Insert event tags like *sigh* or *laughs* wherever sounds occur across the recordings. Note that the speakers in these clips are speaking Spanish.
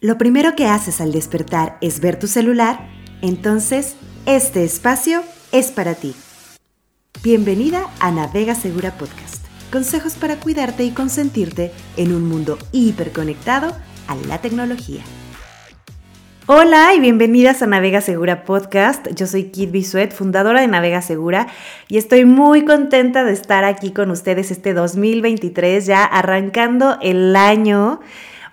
lo primero que haces al despertar es ver tu celular, entonces este espacio es para ti. Bienvenida a Navega Segura Podcast. Consejos para cuidarte y consentirte en un mundo hiperconectado a la tecnología. Hola y bienvenidas a Navega Segura Podcast. Yo soy Kit Bisuet, fundadora de Navega Segura, y estoy muy contenta de estar aquí con ustedes este 2023, ya arrancando el año.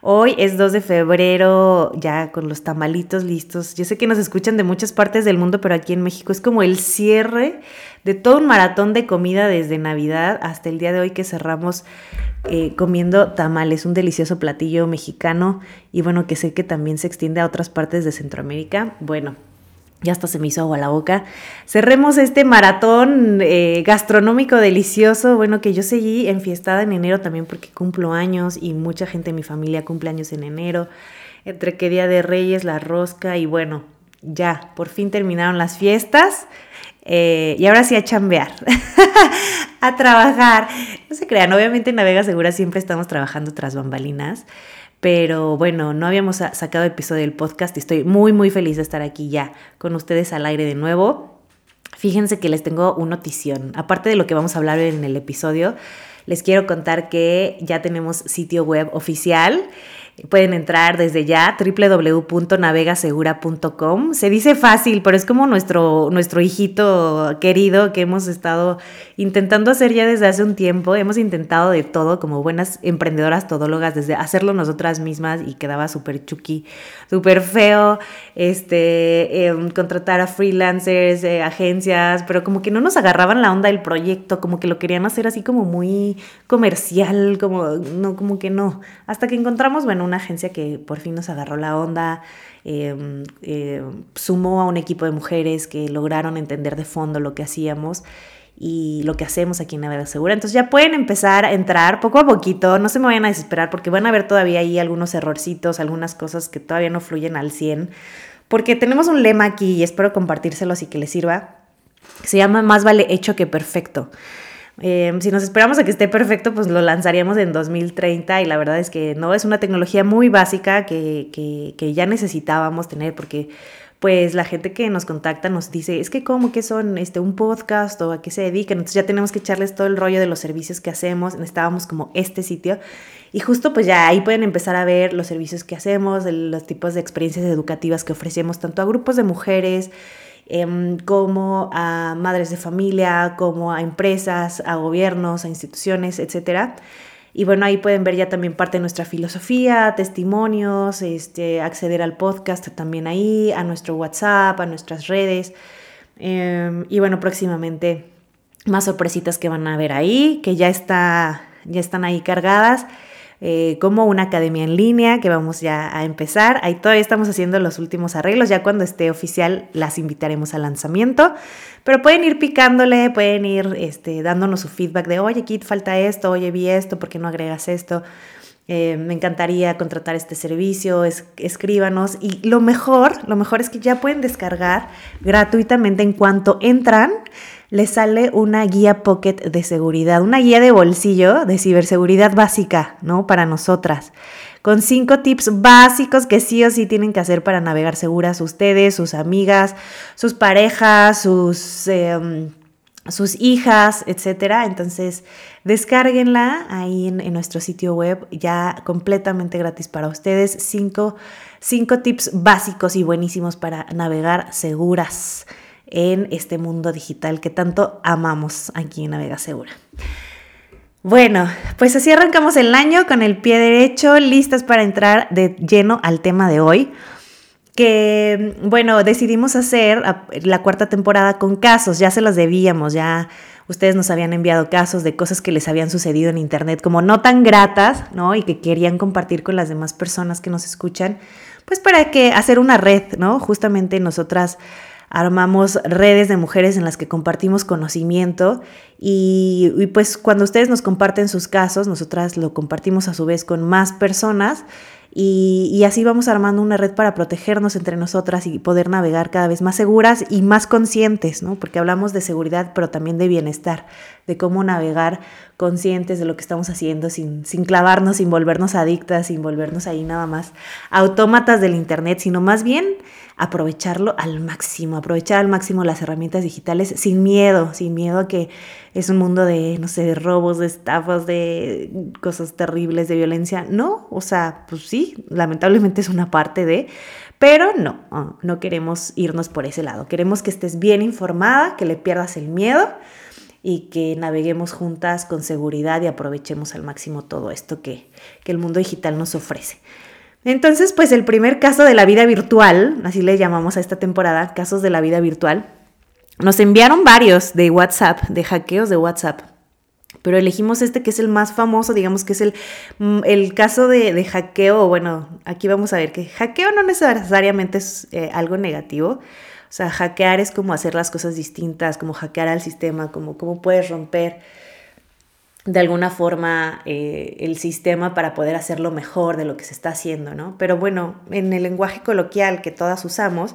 Hoy es 2 de febrero, ya con los tamalitos listos. Yo sé que nos escuchan de muchas partes del mundo, pero aquí en México es como el cierre de todo un maratón de comida desde Navidad hasta el día de hoy que cerramos eh, comiendo tamales, un delicioso platillo mexicano y bueno, que sé que también se extiende a otras partes de Centroamérica. Bueno, ya hasta se me hizo agua la boca. Cerremos este maratón eh, gastronómico delicioso. Bueno, que yo seguí enfiestada en enero también porque cumplo años y mucha gente de mi familia cumple años en enero. Entre que Día de Reyes, la rosca y bueno, ya, por fin terminaron las fiestas. Eh, y ahora sí a chambear, *laughs* a trabajar. No se crean, obviamente en Navega Segura siempre estamos trabajando tras bambalinas. Pero bueno, no habíamos sacado episodio del podcast y estoy muy, muy feliz de estar aquí ya con ustedes al aire de nuevo. Fíjense que les tengo una notición. Aparte de lo que vamos a hablar en el episodio, les quiero contar que ya tenemos sitio web oficial. Pueden entrar desde ya www.navegasegura.com. Se dice fácil, pero es como nuestro, nuestro hijito querido que hemos estado intentando hacer ya desde hace un tiempo. Hemos intentado de todo como buenas emprendedoras todólogas, desde hacerlo nosotras mismas y quedaba súper chucky, súper feo, este, em, contratar a freelancers, eh, agencias, pero como que no nos agarraban la onda del proyecto, como que lo querían hacer así como muy comercial, como, no, como que no. Hasta que encontramos, bueno, una agencia que por fin nos agarró la onda, em, eh, sumó a un equipo de mujeres que lograron entender de fondo lo que hacíamos y lo que hacemos aquí en Navidad Segura. Entonces ya pueden empezar a entrar poco a poquito, no se me vayan a desesperar porque van a ver todavía ahí algunos errorcitos, algunas cosas que todavía no fluyen al 100, porque tenemos un lema aquí y espero compartírselos y que les sirva, se llama Más vale hecho que perfecto. Em, si nos esperamos a que esté perfecto, pues lo lanzaríamos en 2030 y la verdad es que no, es una tecnología muy básica que, que, ya necesitábamos tener porque pues la gente que nos contacta nos dice, es que como que son este, un podcast o a qué se dedican, entonces ya tenemos que echarles todo el rollo de los servicios que hacemos, necesitábamos como este sitio. Y justo pues ya ahí pueden empezar a ver los servicios que hacemos, los tipos de experiencias educativas que ofrecemos tanto a grupos de mujeres, Em, como a madres de familia, como a empresas, a gobiernos, a instituciones, etc. Y bueno, ahí pueden ver ya también parte de nuestra filosofía, testimonios, este, acceder al podcast también ahí, a nuestro WhatsApp, a nuestras redes. Em, y bueno, próximamente más sorpresitas que van a ver ahí, que ya, está, ya están ahí cargadas. Eh, como una academia en línea que vamos ya a empezar. Ahí todavía estamos haciendo los últimos arreglos, ya cuando esté oficial las invitaremos al lanzamiento, pero pueden ir picándole, pueden ir este, dándonos su feedback de, oye, Kit, falta esto, oye, vi esto, ¿por qué no agregas esto? Eh, me encantaría contratar este servicio, escríbanos. Y lo mejor, lo mejor es que ya pueden descargar gratuitamente en cuanto entran les sale una guía pocket de seguridad, una guía de bolsillo de ciberseguridad básica, ¿no? Para nosotras. Con cinco tips básicos que sí o sí tienen que hacer para navegar seguras ustedes, sus amigas, sus parejas, sus, em, sus hijas, etcétera. Entonces, descárguenla ahí en, nuestro sitio web, ya completamente gratis para ustedes. Cinco, cinco tips básicos y buenísimos para navegar seguras en este mundo digital que tanto amamos aquí en Navega Segura. Bueno, pues así arrancamos el año con el pie derecho, listas para entrar de lleno al tema de hoy. Que, bueno, decidimos hacer la cuarta temporada con casos, ya se los debíamos, ya ustedes nos habían enviado casos de cosas que les habían sucedido en internet, como no tan gratas, ¿no? Y que querían compartir con las demás personas que nos escuchan, pues para que hacer una red, ¿no? Justamente nosotras armamos redes de mujeres en las que compartimos conocimiento y, pues cuando ustedes nos comparten sus casos, nosotras lo compartimos a su vez con más personas Y, así vamos armando una red para protegernos entre nosotras y poder navegar cada vez más seguras y más conscientes, ¿no? Porque hablamos de seguridad, pero también de bienestar, de cómo navegar conscientes de lo que estamos haciendo sin, sin clavarnos, sin volvernos adictas, sin volvernos ahí nada más autómatas del Internet, sino más bien aprovecharlo al máximo, aprovechar al máximo las herramientas digitales sin miedo, sin miedo a que es un mundo de, no sé, de robos, de estafas, de cosas terribles, de violencia. No, o sea, pues sí, lamentablemente es una parte de, pero no, no queremos irnos por ese lado. Queremos que estés bien informada, que le pierdas el miedo y que naveguemos juntas con seguridad y aprovechemos al máximo todo esto que, que el mundo digital nos ofrece. Entonces, pues el primer caso de la vida virtual, así le llamamos a esta temporada, casos de la vida virtual, nos enviaron varios de WhatsApp, de hackeos de WhatsApp, pero elegimos este que es el más famoso, digamos que es el, mm, el caso de, hackeo, bueno, aquí vamos a ver que hackeo no necesariamente es eh, algo negativo, o sea, hackear es como hacer las cosas distintas, como hackear al sistema, como cómo puedes romper de alguna forma eh, el sistema para poder hacerlo mejor de lo que se está haciendo, ¿no? Pero bueno, en el lenguaje coloquial que todas usamos,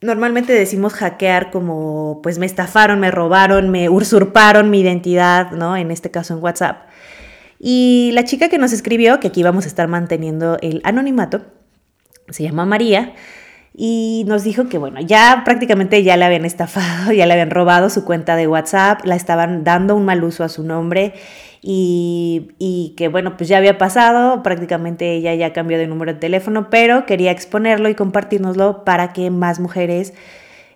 normalmente decimos hackear como, pues me estafaron, me robaron, me usurparon mi identidad, ¿no? En este caso en WhatsApp. Y la chica que nos escribió, que aquí vamos a estar manteniendo el anonimato, se llama María, y nos dijo que bueno, ya prácticamente ya le habían estafado, *laughs* ya le habían robado su cuenta de WhatsApp, la estaban dando un mal uso a su nombre y, que bueno, pues ya había pasado, prácticamente ella ya cambió de número de teléfono, pero quería exponerlo y compartirnoslo para que más mujeres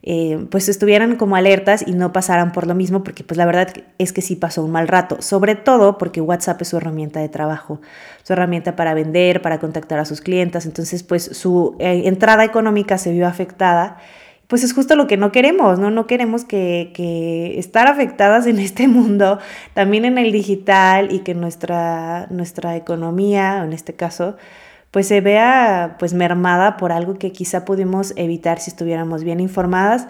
eh, pues estuvieran como alertas y no pasaran por lo mismo, porque pues la verdad es que sí pasó un mal rato, sobre todo porque WhatsApp es su herramienta de trabajo, su herramienta para vender, para contactar a sus clientes, entonces pues su eh, entrada económica se vio afectada pues es justo lo que no queremos, ¿no? No queremos que, que, estar afectadas en este mundo, también en el digital y que nuestra, nuestra economía, en este caso, pues se vea pues mermada por algo que quizá pudimos evitar si estuviéramos bien informadas.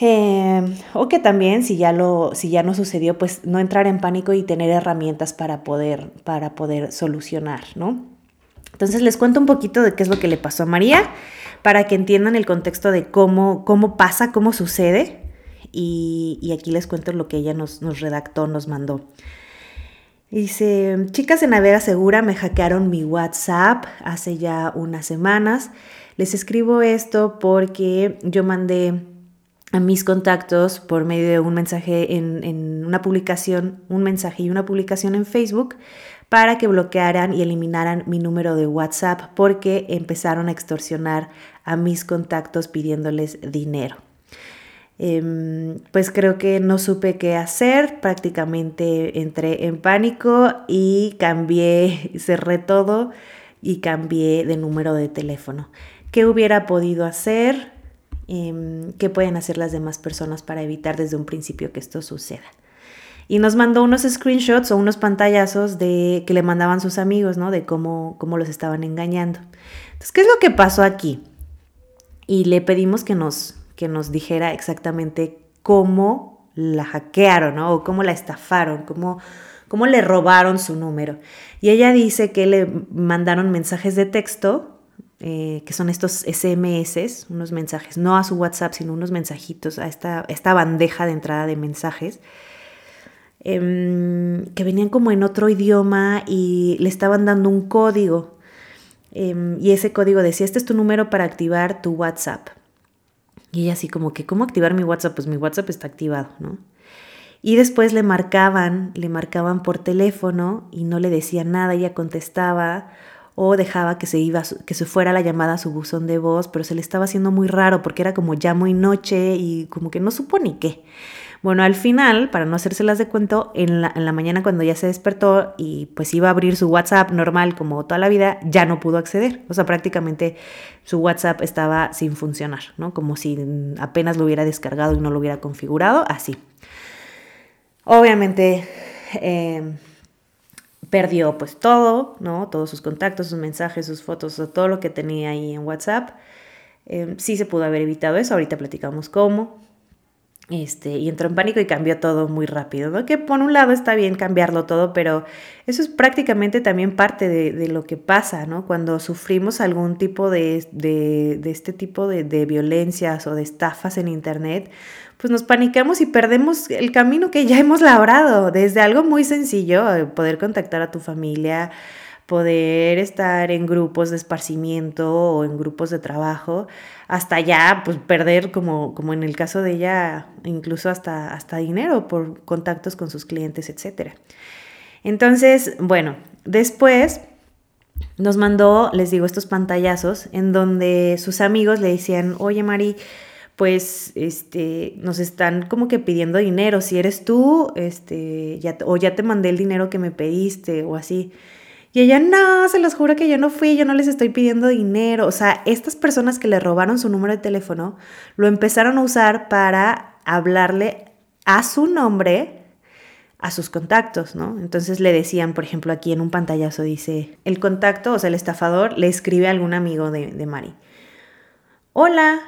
Eh, o que también si ya lo si ya no sucedió pues no entrar en pánico y tener herramientas para poder para poder solucionar no entonces les cuento un poquito de qué es lo que le pasó a María para que entiendan el contexto de cómo, cómo pasa, cómo sucede. Y, aquí les cuento lo que ella nos, nos redactó, nos mandó. Dice, chicas de Navega Segura me hackearon mi WhatsApp hace ya unas semanas. Les escribo esto porque yo mandé a mis contactos por medio de un mensaje en, en, una publicación, un mensaje y una publicación en Facebook para que bloquearan y eliminaran mi número de WhatsApp porque empezaron a extorsionar a mis contactos pidiéndoles dinero. Em, pues creo que no supe qué hacer, prácticamente entré en pánico y cambié, *laughs* cerré todo y cambié de número de teléfono. ¿Qué hubiera podido hacer? Em, ¿Qué pueden hacer las demás personas para evitar desde un principio que esto suceda? y nos mandó unos screenshots o unos pantallazos de que le mandaban sus amigos, ¿no? De cómo, cómo los estaban engañando. Entonces, ¿qué es lo que pasó aquí? Y le pedimos que nos, que nos dijera exactamente cómo la hackearon, ¿no? O cómo la estafaron, cómo, cómo le robaron su número. Y ella dice que le mandaron mensajes de texto, eh, que son estos SMS, unos mensajes, no a su WhatsApp, sino unos mensajitos, a esta, esta bandeja de entrada de mensajes Em, que venían como en otro idioma y le estaban dando un código. Em, y ese código decía, este es tu número para activar tu WhatsApp. Y ella así como que, ¿cómo activar mi WhatsApp? Pues mi WhatsApp está activado, ¿no? Y después le marcaban, le marcaban por teléfono y no le decían nada, ella contestaba o dejaba que se iba que se fuera la llamada a su buzón de voz, pero se le estaba haciendo muy raro porque era como ya muy noche y como que no supo ni qué. Bueno, al final, para no hacérselas de cuento, en la, mañana cuando ya se despertó y pues iba a abrir su WhatsApp normal como toda la vida, ya no pudo acceder. O sea, prácticamente su WhatsApp estaba sin funcionar, ¿no? Como si apenas lo hubiera descargado y no lo hubiera configurado, así. Obviamente eh, perdió pues todo, ¿no? Todos sus contactos, sus mensajes, sus fotos, todo lo que tenía ahí en WhatsApp. Eh, sí se pudo haber evitado eso, ahorita platicamos cómo. Este, y entró en pánico y cambió todo muy rápido, ¿no? Que por un lado está bien cambiarlo todo, pero eso es prácticamente también parte de, lo que pasa, ¿no? Cuando sufrimos algún tipo de, de, de este tipo de, violencias o de estafas en Internet, pues nos panicamos y perdemos el camino que ya hemos labrado, desde algo muy sencillo, eh, poder contactar a tu familia, poder estar en grupos de esparcimiento o en grupos de trabajo, hasta ya pues perder como, como en el caso de ella, incluso hasta, hasta dinero por contactos con sus clientes, etc. Entonces, bueno, después nos mandó, les digo, estos pantallazos en donde sus amigos le decían, oye Mari, pues este, nos están como que pidiendo dinero, si eres tú, este, ya, o ya te mandé el dinero que me pediste o así. Y ella, no, se los juro que yo no fui, yo no les estoy pidiendo dinero. O sea, estas personas que le robaron su número de teléfono lo empezaron a usar para hablarle a su nombre a sus contactos, ¿no? Entonces le decían, por ejemplo, aquí en un pantallazo dice, el contacto, o sea, el estafador, le escribe a algún amigo de, de Mari. Hola.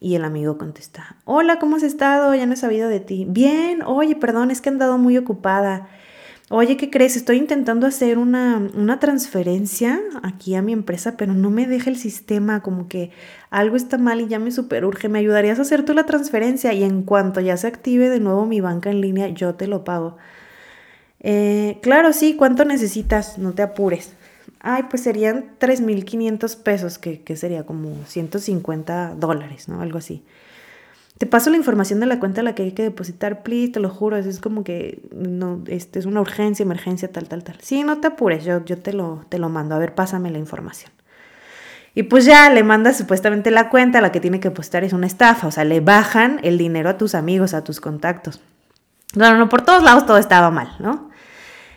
Y el amigo contesta, hola, ¿cómo has estado? Ya no he sabido de ti. Bien, oye, perdón, es que he andado muy ocupada. Oye, ¿qué crees? Estoy intentando hacer una, transferencia aquí a mi empresa, pero no me deja el sistema, como que algo está mal y ya me superurge. ¿Me ayudarías a hacer tú la transferencia? Y en cuanto ya se active de nuevo mi banca en línea, yo te lo pago. Eh, claro, sí, ¿cuánto necesitas? No te apures. Ay, pues serían 3.500 pesos, que sería como 150 dólares, ¿no? Algo así. Te paso la información de la cuenta a la que hay que depositar, please, te lo juro, es como que no, este, es una urgencia, emergencia, tal, tal, tal. Sí, no te apures, yo, yo te, lo, te lo mando, a ver, pásame la información. Y pues ya le mandas supuestamente la cuenta a la que tiene que depositar, es una estafa, o sea, le bajan el dinero a tus amigos, a tus contactos. No, no, por todos lados todo estaba mal, ¿no?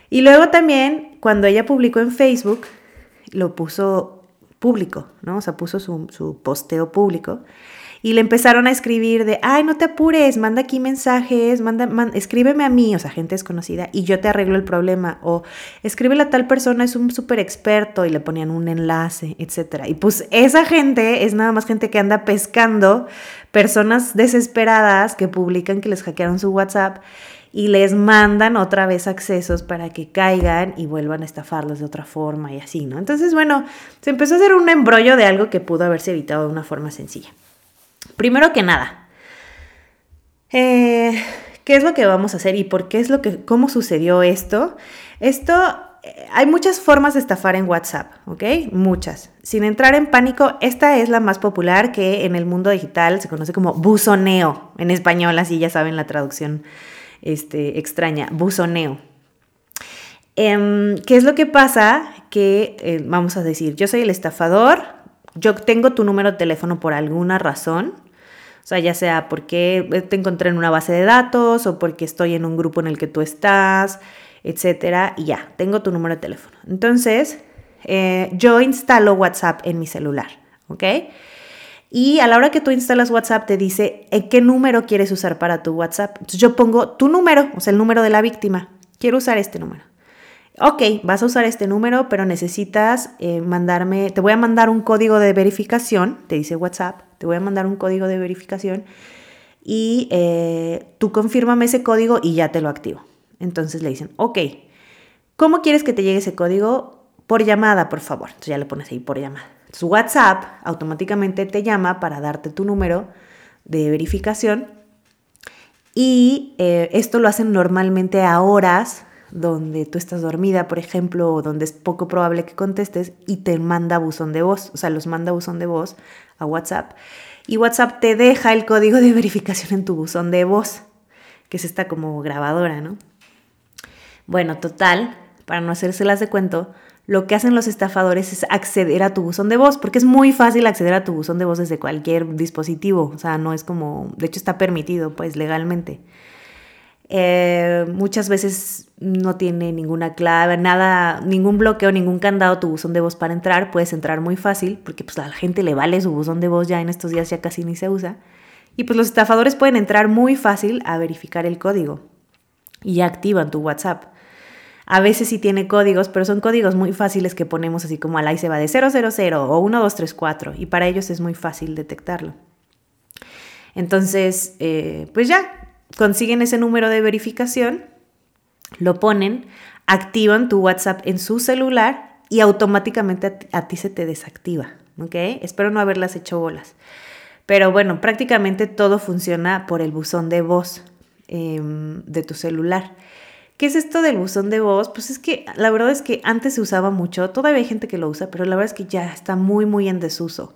Y luego también, cuando ella publicó en Facebook, lo puso público, ¿no? O sea, puso su, su posteo público y le empezaron a escribir de, ay, no te apures, manda aquí mensajes, manda, escríbeme a mí, o sea, gente desconocida, y yo te arreglo el problema, o escríbele a tal persona, es un súper experto, y le ponían un enlace, etc. Y pues esa gente es nada más gente que anda pescando personas desesperadas que publican que les hackearon su WhatsApp y les mandan otra vez accesos para que caigan y vuelvan a estafarlos de otra forma y así, ¿no? Entonces, bueno, se empezó a hacer un embrollo de algo que pudo haberse evitado de una forma sencilla. Primero que nada, eh, ¿qué es lo que vamos a hacer y por qué es lo que, cómo sucedió esto? Esto, eh, hay muchas formas de estafar en WhatsApp, ¿ok? Muchas. Sin entrar en pánico, esta es la más popular que en el mundo digital se conoce como buzoneo, en español, así ya saben la traducción este, extraña, buzoneo. Em, ¿Qué es lo que pasa? Que, eh, vamos a decir, yo soy el estafador, yo tengo tu número de teléfono por alguna razón, o sea, ya sea porque te encontré en una base de datos o porque estoy en un grupo en el que tú estás, etcétera, y ya, tengo tu número de teléfono. Entonces, eh, yo instalo WhatsApp en mi celular, ¿ok? Y a la hora que tú instalas WhatsApp te dice en qué número quieres usar para tu WhatsApp. Entonces yo pongo tu número, o sea, el número de la víctima. Quiero usar este número ok, vas a usar este número, pero necesitas eh, mandarme, te voy a mandar un código de verificación, te dice WhatsApp, te voy a mandar un código de verificación y eh, tú confírmame ese código y ya te lo activo. Entonces le dicen, ok, ¿cómo quieres que te llegue ese código? Por llamada, por favor. Entonces ya le pones ahí por llamada. Su WhatsApp automáticamente te llama para darte tu número de verificación y eh, esto lo hacen normalmente a horas donde tú estás dormida, por ejemplo, o donde es poco probable que contestes y te manda buzón de voz, o sea, los manda buzón de voz a WhatsApp. Y WhatsApp te deja el código de *laughs* verificación en tu buzón de voz, que es esta como grabadora, ¿no? Bueno, total, para no hacérselas de cuento, lo que hacen los estafadores es acceder a tu buzón de voz, porque es muy fácil acceder a tu buzón de voz desde cualquier dispositivo, o sea, no es como, de hecho está permitido, pues, legalmente. Eh, muchas veces no tiene ninguna clave, nada, ningún bloqueo, ningún candado tu buzón de voz para entrar. Puedes entrar muy fácil porque pues a la gente le vale su buzón de voz ya en estos días ya casi ni se usa. Y pues los estafadores pueden entrar muy fácil a verificar el código y activan tu WhatsApp. A veces sí tiene códigos, pero son códigos muy fáciles que ponemos así como al ahí se va de 000 o 1234 y para ellos es muy fácil detectarlo. Entonces, eh, pues ya, consiguen ese número de verificación, lo ponen, activan tu WhatsApp en su celular y automáticamente a ti, se te desactiva, ¿ok? Espero no haberlas hecho bolas. Pero bueno, prácticamente todo funciona por el buzón de voz em, de tu celular. ¿Qué es esto del buzón de voz? Pues es que la verdad es que antes se usaba mucho, todavía hay gente que lo usa, pero la verdad es que ya está muy, muy en desuso.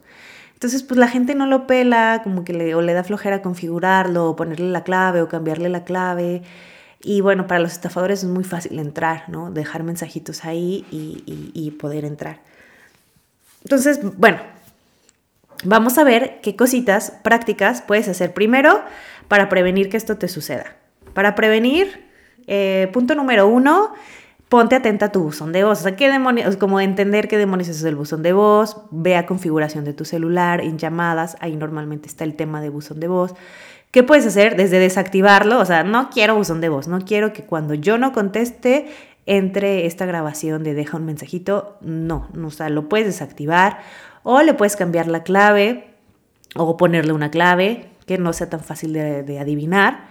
Entonces, pues la gente no lo pela, como que le, o le da flojera configurarlo, o ponerle la clave, o cambiarle la clave. Y bueno, para los estafadores es muy fácil entrar, ¿no? Dejar mensajitos ahí y, y poder entrar. Entonces, bueno, vamos a ver qué cositas prácticas puedes hacer primero para prevenir que esto te suceda. Para prevenir, eh, punto número uno, ponte atenta a tu buzón de voz. O sea, ¿qué demonios? Como entender qué demonios es el buzón de voz, vea configuración de tu celular, en llamadas, ahí normalmente está el tema de buzón de voz. ¿Qué puedes hacer? Desde desactivarlo, o sea, no quiero buzón de voz, no quiero que cuando yo no conteste entre esta grabación de deja un mensajito, no, o sea, lo puedes desactivar o le puedes cambiar la clave o ponerle una clave que no sea tan fácil de adivinar.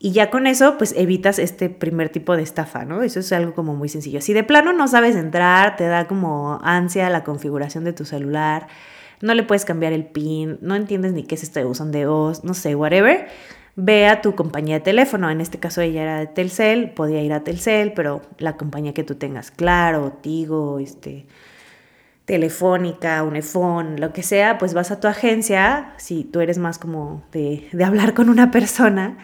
Y ya con eso, pues evitas este primer tipo de estafa, ¿no? Eso es algo como muy sencillo. Si de plano no sabes entrar, te da como ansia la configuración de tu celular, no le puedes cambiar el PIN, no entiendes ni qué es esto de voz, no sé, whatever, ve a tu compañía de teléfono. En este caso ella era de Telcel, podía ir a Telcel, pero la compañía que tú tengas, Claro, Tigo, este, Telefónica, Unifón, lo que sea, pues vas a tu agencia, si tú eres más como de, de hablar con una persona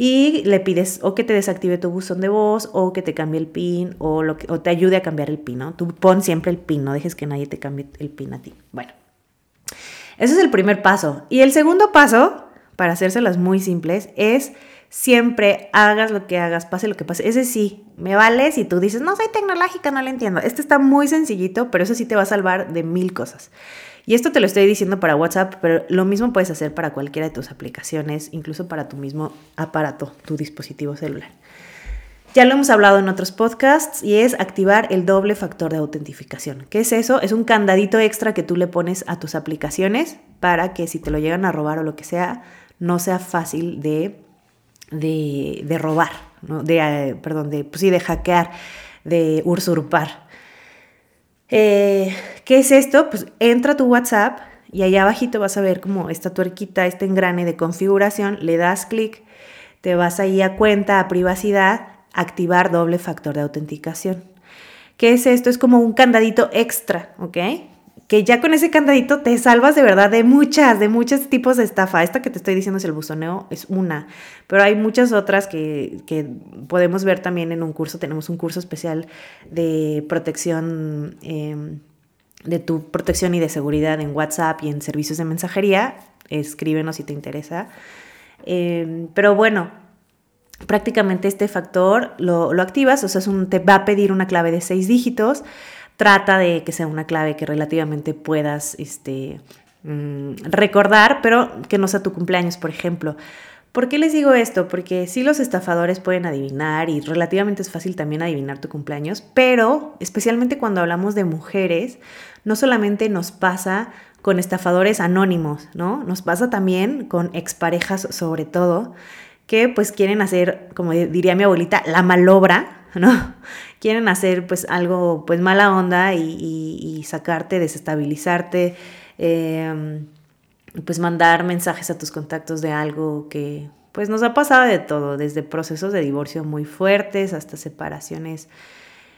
y le pides o que te desactive tu buzón de voz o que te cambie el PIN o, lo que, o te ayude a cambiar el PIN, ¿no? Tú pon siempre el PIN, no dejes que nadie te cambie el PIN a ti. Bueno, ese es el primer paso. Y el segundo paso, para hacérselas muy simples, es siempre hagas lo que hagas, pase lo que pase. Ese sí, me vale si tú dices, no soy tecnológica, no lo entiendo. Este está muy sencillito, pero eso sí te va a salvar de mil cosas. Y esto te lo estoy diciendo para WhatsApp, pero lo mismo puedes hacer para cualquiera de tus aplicaciones, incluso para tu mismo aparato, tu dispositivo celular. Ya lo hemos hablado en otros podcasts y es activar el doble factor de autentificación. ¿Qué es eso? Es un candadito extra que tú le pones a tus aplicaciones para que si te lo llegan a robar o lo que sea, no sea fácil de, de, robar, de, eh, perdón, de, pues sí, de hackear, de usurpar. Eh, ¿Qué es esto? Pues entra a tu WhatsApp y allá abajito vas a ver como esta tuerquita, este engrane de configuración, le das clic, te vas ahí a cuenta, a privacidad, activar doble factor de autenticación. ¿Qué es esto? Es como un candadito extra, ¿ok? Que ya con ese candadito te salvas de verdad de muchas, de muchos tipos de estafa. Esta que te estoy diciendo es el buzoneo, es una, pero hay muchas otras que, podemos ver también en un curso. Tenemos un curso especial de protección, em, de tu protección y de seguridad en WhatsApp y en servicios de mensajería. Escríbenos si te interesa. Em, pero bueno, prácticamente este factor lo, lo activas, o sea, es un, te va a pedir una clave de seis dígitos trata de que sea una clave que relativamente puedas este, mm, recordar, pero que no sea tu cumpleaños, por ejemplo. ¿Por qué les digo esto? Porque sí los estafadores pueden adivinar y relativamente es fácil también adivinar tu cumpleaños, pero especialmente cuando hablamos de mujeres, no solamente nos pasa con estafadores anónimos, ¿no? Nos pasa también con exparejas sobre todo, que pues quieren hacer, como diría mi abuelita, la malobra, ¿no? Quieren hacer pues algo pues mala onda y, sacarte, desestabilizarte, em, pues mandar mensajes a tus contactos de algo que pues nos ha pasado de todo, desde procesos de divorcio muy fuertes hasta separaciones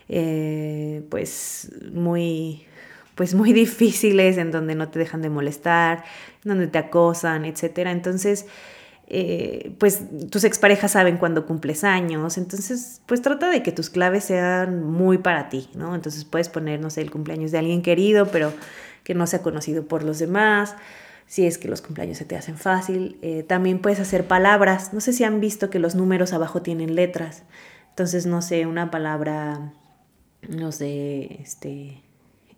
eh, pues muy pues muy *laughs* difíciles en donde no te dejan de molestar, donde te acosan, etcétera. Entonces, eh, pues tus exparejas saben cuándo cumples años, entonces pues trata de que tus claves sean muy para ti, ¿no? Entonces puedes poner, no sé, el cumpleaños de alguien querido, pero que no sea conocido por los demás, si es que los cumpleaños se te hacen fácil. Eh, también puedes hacer palabras, no sé si han visto que los números abajo tienen letras, entonces no sé, una palabra, no sé, este,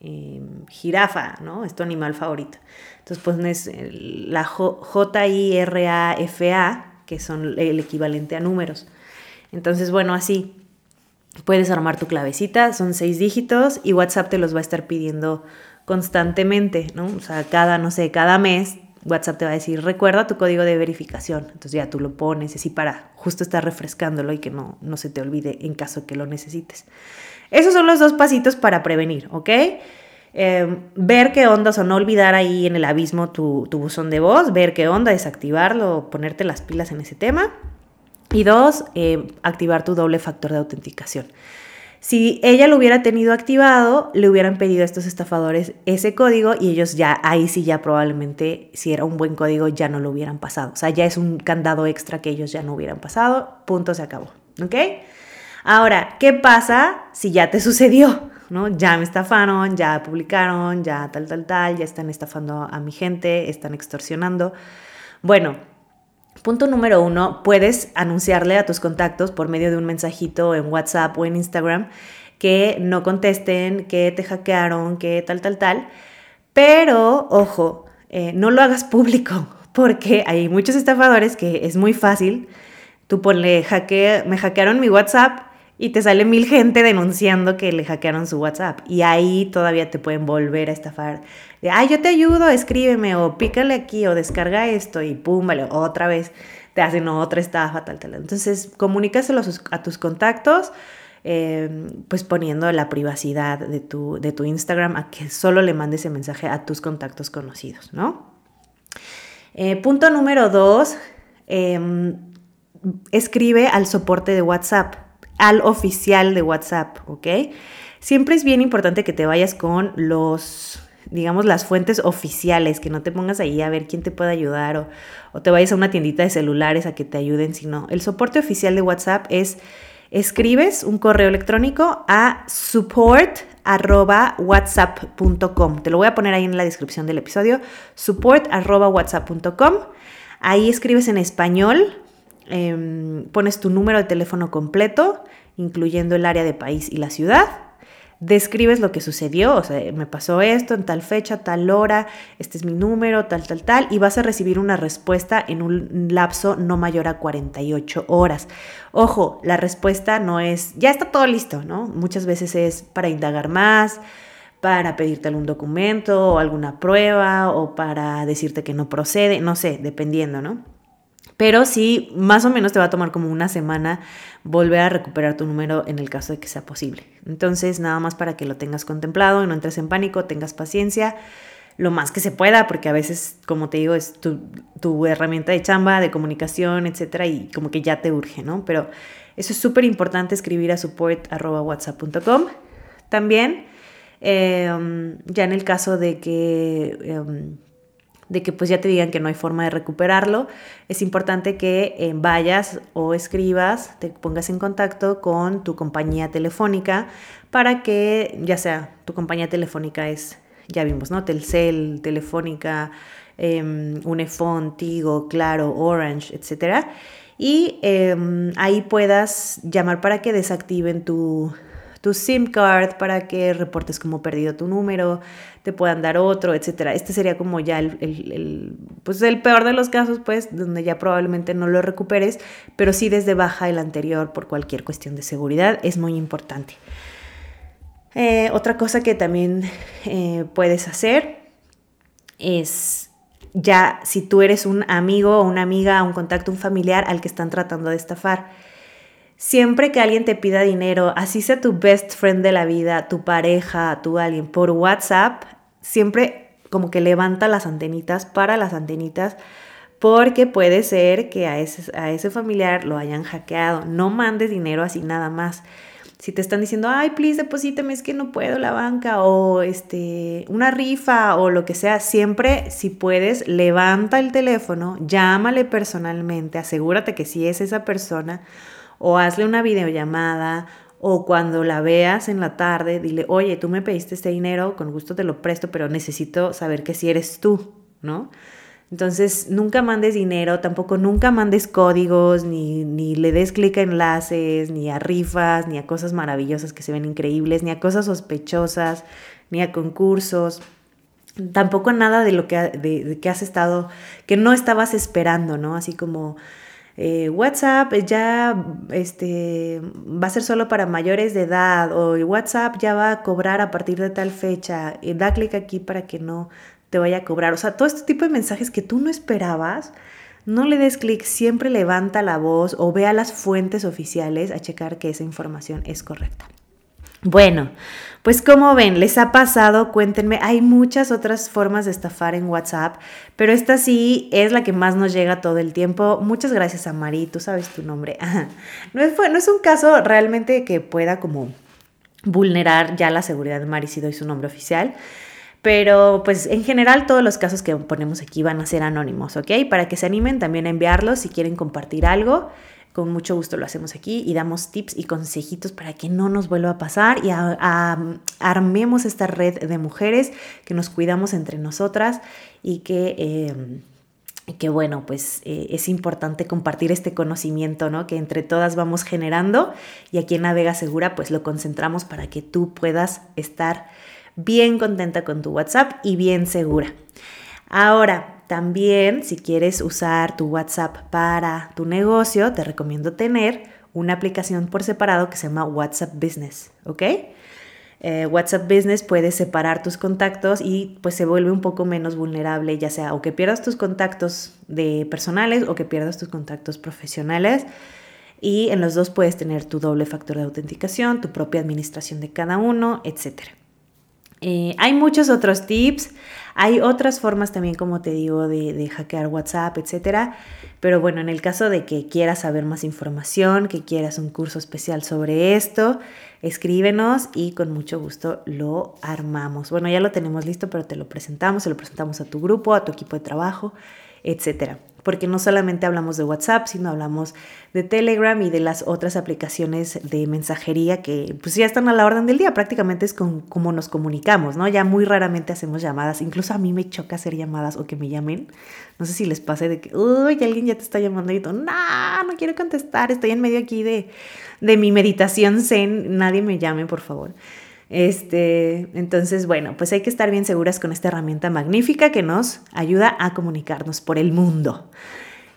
Em, jirafa, ¿no? Es tu animal favorito. Entonces pones la J-I-R-A-F-A, que son el equivalente a números. Entonces, bueno, así puedes armar tu clavecita, son seis dígitos y WhatsApp te los va a estar pidiendo constantemente, ¿no? O sea, cada, no sé, cada mes WhatsApp te va a decir, recuerda tu código de verificación. Entonces ya tú lo pones así para justo estar refrescándolo y que no, no se te olvide en caso que lo necesites. Esos son los dos pasitos para prevenir, ¿ok? Em, ver qué onda, o no olvidar ahí en el abismo tu, tu buzón de voz, ver qué onda, desactivarlo, ponerte las pilas en ese tema. Y dos, eh, activar tu doble factor de autenticación. Si ella lo hubiera tenido activado, le hubieran pedido a estos estafadores ese código y ellos ya, ahí sí ya probablemente, si era un buen código, ya no lo hubieran pasado. O sea, ya es un candado extra que ellos ya no hubieran pasado. Punto, se acabó. ¿Ok? Ahora, ¿qué pasa si ya te *laughs* sucedió? ¿No? Ya me estafaron, ya publicaron, ya tal, tal, tal, ya están estafando a mi gente, están extorsionando. Bueno, Punto número uno, puedes anunciarle a tus contactos por medio de un mensajito en WhatsApp o en Instagram que no contesten, que te hackearon, que tal, tal, tal. Pero, ojo, eh, no lo hagas público *laughs* porque hay muchos estafadores que es muy fácil. Tú ponle, me hackearon mi WhatsApp y te sale mil gente denunciando que le hackearon su WhatsApp. Y ahí todavía te pueden volver a estafar. De, ay, yo te ayudo, escríbeme o pícale aquí o descarga esto y pum, vale, otra vez te hacen otra estafa, tal, tal. Entonces, comunícaselo a tus contactos. Em, pues poniendo la privacidad de tu, de tu Instagram a que solo le mandes ese mensaje a tus contactos conocidos, ¿no? Eh, punto número dos, em, escribe al soporte de WhatsApp al oficial de WhatsApp, ¿ok? Siempre es bien importante que te vayas con los, digamos, las fuentes oficiales, que no te pongas ahí a ver quién te puede ayudar o, te vayas a una tiendita de celulares a que te ayuden, sino el soporte oficial de WhatsApp es escribes un correo electrónico a support.whatsapp.com. Te lo voy a poner ahí en la descripción del episodio, support.whatsapp.com. Ahí escribes en español Em, pones tu número de teléfono completo, incluyendo el área de país y la ciudad. Describes lo que sucedió, o sea, me pasó esto en tal fecha, tal hora, este es mi número, tal, tal, tal, y vas a recibir una respuesta en un lapso no mayor a 48 horas. Ojo, la respuesta no es, ya está todo listo, ¿no? Muchas veces es para indagar más, para pedirte algún documento o alguna prueba o para decirte que no procede, no sé, dependiendo, ¿no? Pero sí, más o menos te va a tomar como una semana volver a recuperar tu número en el caso de que sea posible. Entonces, nada más para que lo tengas contemplado, no entres en pánico, tengas paciencia, lo más que se pueda, porque a veces, como te digo, es tu, herramienta de chamba, de comunicación, etcétera, y como que ya te urge, ¿no? Pero eso es súper importante escribir a support.whatsapp.com. También, em, ya en el caso de que em, de que pues ya te digan que no hay forma de recuperarlo, es importante que eh, vayas o escribas, te pongas en contacto con tu compañía telefónica para que ya sea tu compañía telefónica es, ya vimos, ¿no? Telcel, Telefónica, eh, Unifón, Tigo, Claro, Orange, etcétera. Y em, ahí puedas llamar para que desactiven tu, tu SIM card para que reportes como perdido tu número, te puedan dar otro, etcétera. Este sería como ya el, pues el peor de los casos, pues, donde ya probablemente no lo recuperes, pero sí desde baja el anterior por cualquier cuestión de seguridad, es muy importante. Eh, otra cosa que también eh, puedes hacer es ya si tú eres un amigo o una amiga, un contacto, un familiar al que están tratando de estafar Siempre que alguien te pida dinero, así sea tu best friend de la vida, tu pareja, tu alguien, por WhatsApp, siempre como que levanta las antenitas para las antenitas porque puede ser que a ese, a ese familiar lo hayan hackeado. No mandes dinero así nada más. Si te están diciendo, ay, please, deposítame, es que no puedo la banca, o este, una rifa, o lo que sea, siempre, si puedes, levanta el teléfono, llámale personalmente, asegúrate que si es esa persona, o hazle una videollamada o cuando la veas en la tarde, dile, oye, tú me pediste este dinero, con gusto te lo presto, pero necesito saber que si eres tú, ¿no? Entonces, nunca mandes dinero, tampoco nunca mandes códigos, ni, ni le des clic a enlaces, ni a rifas, ni a cosas maravillosas que se ven increíbles, ni a cosas sospechosas, ni a concursos. Tampoco nada de lo que, de que has estado, que no estabas esperando, ¿no? Así como eh, WhatsApp ya este, va a ser solo para mayores de edad o WhatsApp ya va a cobrar a partir de tal fecha. da clic aquí para que no te vaya a cobrar. O sea, todo este tipo de mensajes que tú no esperabas, no le des clic, siempre levanta la voz o vea las fuentes oficiales a checar que esa información es correcta. Bueno, pues como ven, les ha pasado, cuéntenme, hay muchas otras formas de estafar en WhatsApp, pero esta sí es la que más nos llega todo el tiempo. Muchas gracias a Mari, tú sabes tu nombre. *laughs* No es, es un caso realmente que pueda como vulnerar ya la seguridad de Mari si doy su nombre oficial. Pero pues en general todos los casos que ponemos aquí van a ser anónimos, ¿ok? Para que se animen también a enviarlos si quieren compartir algo. Con mucho gusto lo hacemos aquí y damos tips y consejitos para que no nos vuelva a pasar y armemos esta red de mujeres que nos cuidamos entre nosotras y que... Em, que bueno, pues eh, es importante compartir este conocimiento, ¿no? Que entre todas vamos generando y aquí en Navega Segura pues lo concentramos para que tú puedas estar bien contenta con tu WhatsApp y bien segura. Ahora, también si quieres usar tu WhatsApp para tu negocio, te recomiendo tener una aplicación por separado que se llama WhatsApp Business, ¿ok? Eh, WhatsApp Business puedes separar tus contactos y pues se vuelve un poco menos vulnerable, ya sea o que pierdas tus contactos de personales o que pierdas tus contactos profesionales. Y en los dos puedes tener tu doble factor de autenticación, tu propia administración de cada uno, etcétera. Eh, hay muchos otros tips, hay otras formas también, como te digo, de, hackear WhatsApp, etcétera. Pero bueno, en el caso de que quieras saber más información, que quieras un curso especial sobre esto, escríbenos y con mucho gusto lo armamos. Bueno, ya lo tenemos listo, pero te lo presentamos, se lo presentamos a tu grupo, a tu equipo de trabajo, etcétera porque no solamente hablamos de WhatsApp, sino hablamos de Telegram y de las otras aplicaciones de mensajería que pues ya están a la orden del día, prácticamente es con, como nos comunicamos, ¿no? Ya muy raramente hacemos llamadas, incluso a mí me choca hacer llamadas o que me llamen, no sé si les pase de que, uy, alguien ya te está llamando y tú, no, no quiero contestar, estoy en medio aquí de, de mi meditación zen, nadie me llame, por favor. Este, entonces, bueno, pues hay que estar bien seguras con esta herramienta magnífica que nos ayuda a comunicarnos por el mundo.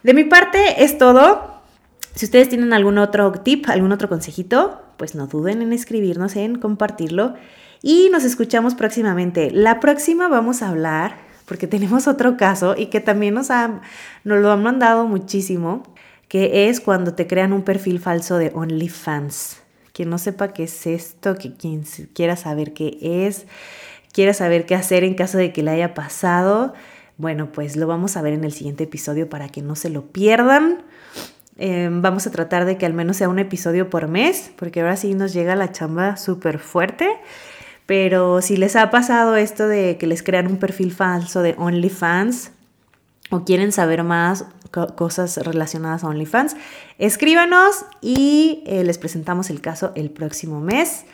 De mi parte es todo. Si ustedes tienen algún otro tip, algún otro consejito, pues no duden en escribirnos, en compartirlo. Y nos escuchamos próximamente. La próxima vamos a hablar, porque tenemos otro caso y que también nos, nos lo han mandado muchísimo, que es cuando te crean un perfil falso de OnlyFans. Quien no sepa qué es esto, que quien quiera saber qué es, quiera saber qué hacer en caso de que le haya pasado, bueno, pues lo vamos a ver en el siguiente episodio para que no se lo pierdan. Em, vamos a tratar de que al menos sea un episodio por mes, porque ahora sí nos llega la chamba súper fuerte. Pero si les ha pasado esto de que les crean un perfil falso de OnlyFans o quieren saber más cosas relacionadas a OnlyFans, escríbanos y eh, les presentamos el caso el próximo mes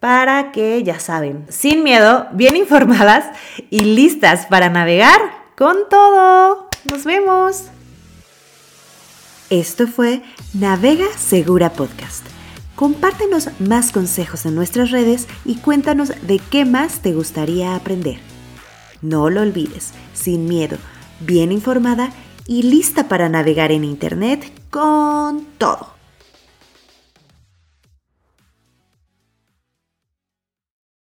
para que, ya saben, sin miedo, bien *laughs* informadas y listas para navegar con todo. Nos vemos. Esto fue Navega Segura Podcast. Compártenos más consejos en nuestras redes y cuéntanos de qué más te gustaría aprender. No lo olvides, sin miedo, bien informada y lista para navegar en Internet con todo.